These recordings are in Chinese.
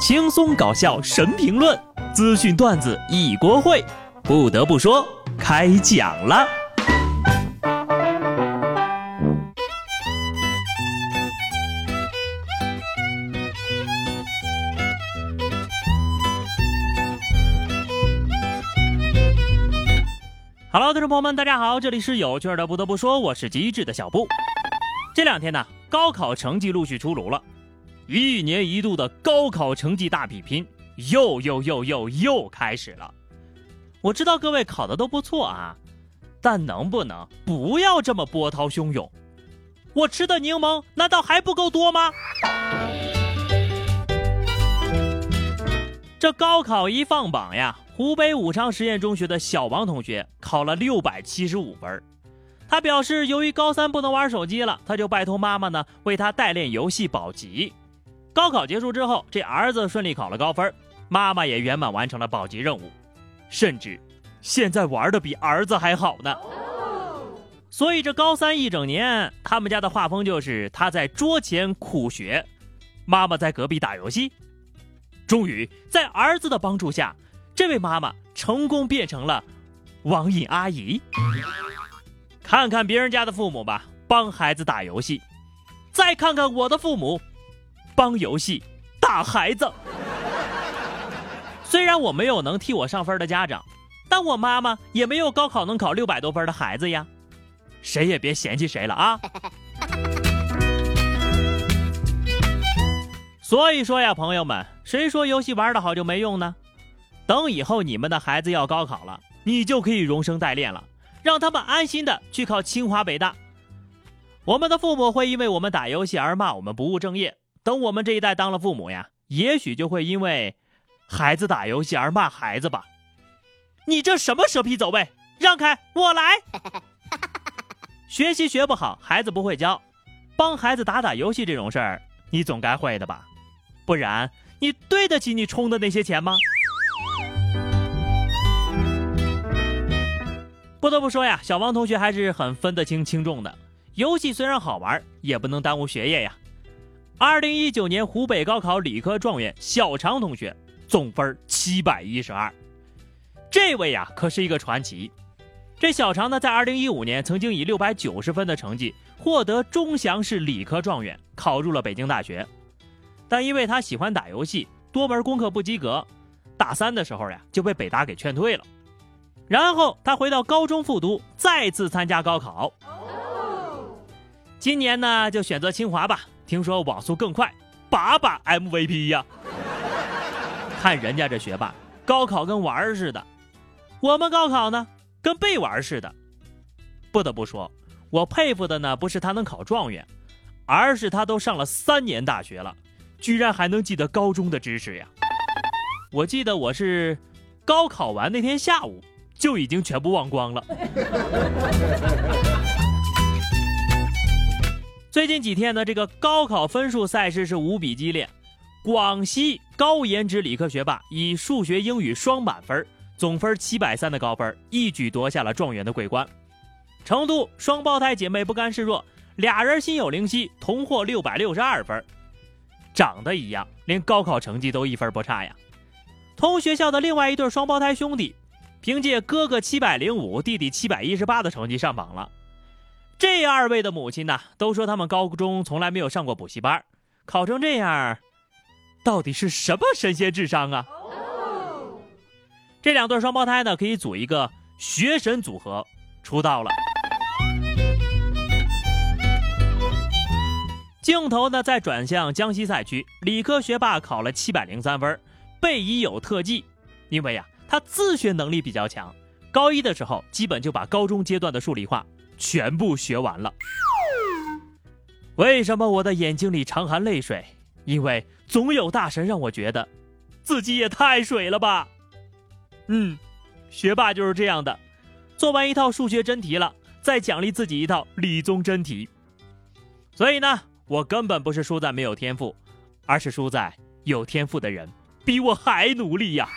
轻松搞笑神评论，资讯段子一锅烩。不得不说，开讲了。Hello，听众朋友们，大家好，这里是有趣的。不得不说，我是机智的小布。这两天呢，高考成绩陆续出炉了。一年一度的高考成绩大比拼又又又又又开始了。我知道各位考的都不错啊，但能不能不要这么波涛汹涌？我吃的柠檬难道还不够多吗？这高考一放榜呀，湖北武昌实验中学的小王同学考了六百七十五分。他表示，由于高三不能玩手机了，他就拜托妈妈呢为他代练游戏保级。高考结束之后，这儿子顺利考了高分，妈妈也圆满完成了保级任务，甚至现在玩的比儿子还好呢。所以这高三一整年，他们家的画风就是他在桌前苦学，妈妈在隔壁打游戏。终于在儿子的帮助下，这位妈妈成功变成了网瘾阿姨。看看别人家的父母吧，帮孩子打游戏；再看看我的父母。帮游戏打孩子，虽然我没有能替我上分的家长，但我妈妈也没有高考能考六百多分的孩子呀。谁也别嫌弃谁了啊！所以说呀，朋友们，谁说游戏玩的好就没用呢？等以后你们的孩子要高考了，你就可以容声代练了，让他们安心的去考清华北大。我们的父母会因为我们打游戏而骂我们不务正业。等我们这一代当了父母呀，也许就会因为孩子打游戏而骂孩子吧。你这什么蛇皮走位？让开，我来。学习学不好，孩子不会教，帮孩子打打游戏这种事儿，你总该会的吧？不然你对得起你充的那些钱吗？不得不说呀，小王同学还是很分得清轻重的。游戏虽然好玩，也不能耽误学业呀。二零一九年湖北高考理科状元小常同学总分七百一十二，这位呀可是一个传奇。这小常呢，在二零一五年曾经以六百九十分的成绩获得钟祥市理科状元，考入了北京大学。但因为他喜欢打游戏，多门功课不及格，大三的时候呀就被北大给劝退了。然后他回到高中复读，再次参加高考。今年呢，就选择清华吧。听说网速更快，把把 MVP 呀！看人家这学霸，高考跟玩儿似的，我们高考呢，跟被玩似的。不得不说，我佩服的呢，不是他能考状元，而是他都上了三年大学了，居然还能记得高中的知识呀！我记得我是高考完那天下午就已经全部忘光了。最近几天呢，这个高考分数赛事是无比激烈。广西高颜值理科学霸以数学、英语双满分，总分七百三的高分，一举夺下了状元的桂冠。成都双胞胎姐妹不甘示弱，俩人心有灵犀，同获六百六十二分。长得一样，连高考成绩都一分不差呀。同学校的另外一对双胞胎兄弟，凭借哥哥七百零五，弟弟七百一十八的成绩上榜了。这二位的母亲呢，都说他们高中从来没有上过补习班，考成这样，到底是什么神仙智商啊？这两对双胞胎呢，可以组一个学神组合，出道了。镜头呢，再转向江西赛区，理科学霸考了七百零三分，背已有特技，因为呀，他自学能力比较强，高一的时候基本就把高中阶段的数理化。全部学完了。为什么我的眼睛里常含泪水？因为总有大神让我觉得，自己也太水了吧。嗯，学霸就是这样的，做完一套数学真题了，再奖励自己一套理综真题。所以呢，我根本不是输在没有天赋，而是输在有天赋的人比我还努力呀。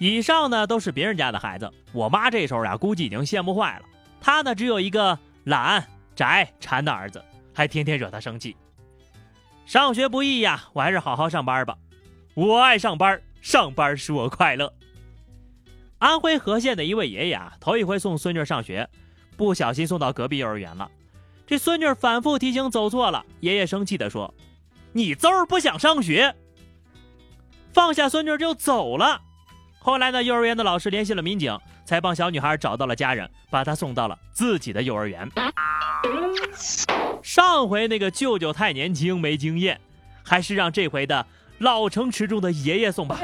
以上呢都是别人家的孩子，我妈这时候呀估计已经羡慕坏了。她呢只有一个懒、宅、馋的儿子，还天天惹她生气。上学不易呀，我还是好好上班吧。我爱上班，上班使我快乐。安徽和县的一位爷爷啊，头一回送孙女上学，不小心送到隔壁幼儿园了。这孙女反复提醒走错了，爷爷生气地说：“你就是不想上学。”放下孙女就走了。后来呢，幼儿园的老师联系了民警，才帮小女孩找到了家人，把她送到了自己的幼儿园。上回那个舅舅太年轻没经验，还是让这回的。老成持重的爷爷送吧，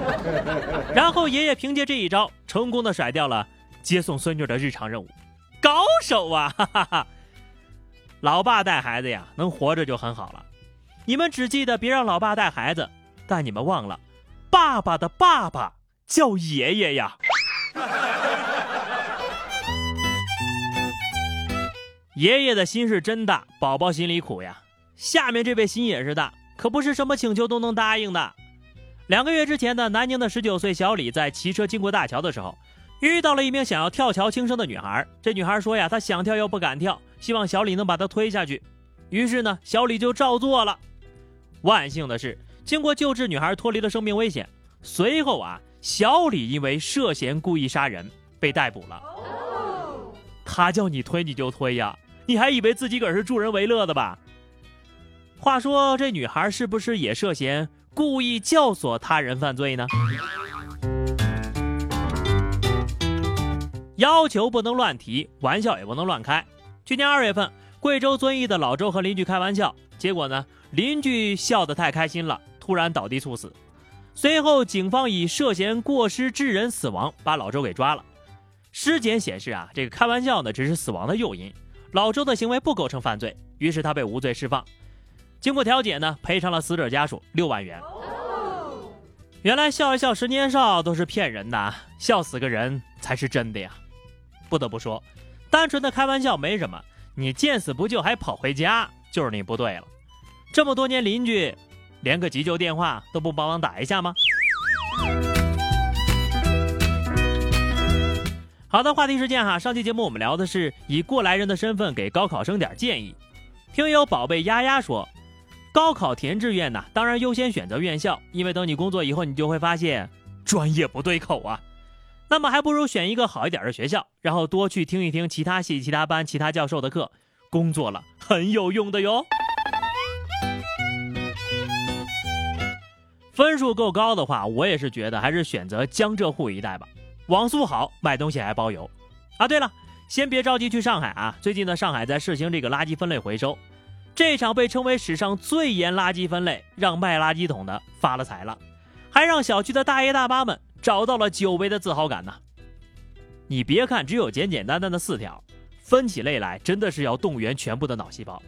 然后爷爷凭借这一招，成功的甩掉了接送孙女的日常任务，高手啊！哈哈哈。老爸带孩子呀，能活着就很好了。你们只记得别让老爸带孩子，但你们忘了，爸爸的爸爸叫爷爷呀。爷爷的心是真大，宝宝心里苦呀。下面这位心也是大。可不是什么请求都能答应的。两个月之前的南宁的十九岁小李在骑车经过大桥的时候，遇到了一名想要跳桥轻生的女孩。这女孩说呀，她想跳又不敢跳，希望小李能把她推下去。于是呢，小李就照做了。万幸的是，经过救治，女孩脱离了生命危险。随后啊，小李因为涉嫌故意杀人被逮捕了。他叫你推你就推呀，你还以为自己个儿是助人为乐的吧？话说，这女孩是不是也涉嫌故意教唆他人犯罪呢？要求不能乱提，玩笑也不能乱开。去年二月份，贵州遵义的老周和邻居开玩笑，结果呢，邻居笑得太开心了，突然倒地猝死。随后，警方以涉嫌过失致人死亡把老周给抓了。尸检显示啊，这个开玩笑呢只是死亡的诱因，老周的行为不构成犯罪，于是他被无罪释放。经过调解呢，赔偿了死者家属六万元。原来笑一笑十年少都是骗人的，笑死个人才是真的呀！不得不说，单纯的开玩笑没什么，你见死不救还跑回家，就是你不对了。这么多年邻居，连个急救电话都不帮忙打一下吗？好的，话题时间哈，上期节目我们聊的是以过来人的身份给高考生点建议。听友宝贝丫丫说。高考填志愿呢，当然优先选择院校，因为等你工作以后，你就会发现专业不对口啊。那么还不如选一个好一点的学校，然后多去听一听其他系、其他班、其他教授的课，工作了很有用的哟。分数够高的话，我也是觉得还是选择江浙沪一带吧，网速好，买东西还包邮。啊，对了，先别着急去上海啊，最近呢，上海在试行这个垃圾分类回收。这场被称为史上最严垃圾分类，让卖垃圾桶的发了财了，还让小区的大爷大妈们找到了久违的自豪感呢。你别看只有简简单单的四条，分起类来真的是要动员全部的脑细胞。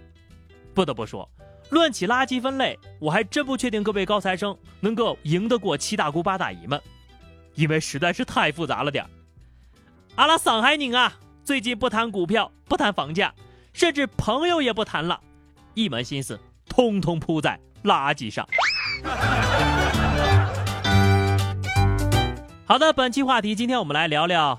不得不说，论起垃圾分类，我还真不确定各位高材生能够赢得过七大姑八大姨们，因为实在是太复杂了点阿拉上海人啊，最近不谈股票，不谈房价，甚至朋友也不谈了。一门心思，通通扑在垃圾上。好的，本期话题，今天我们来聊聊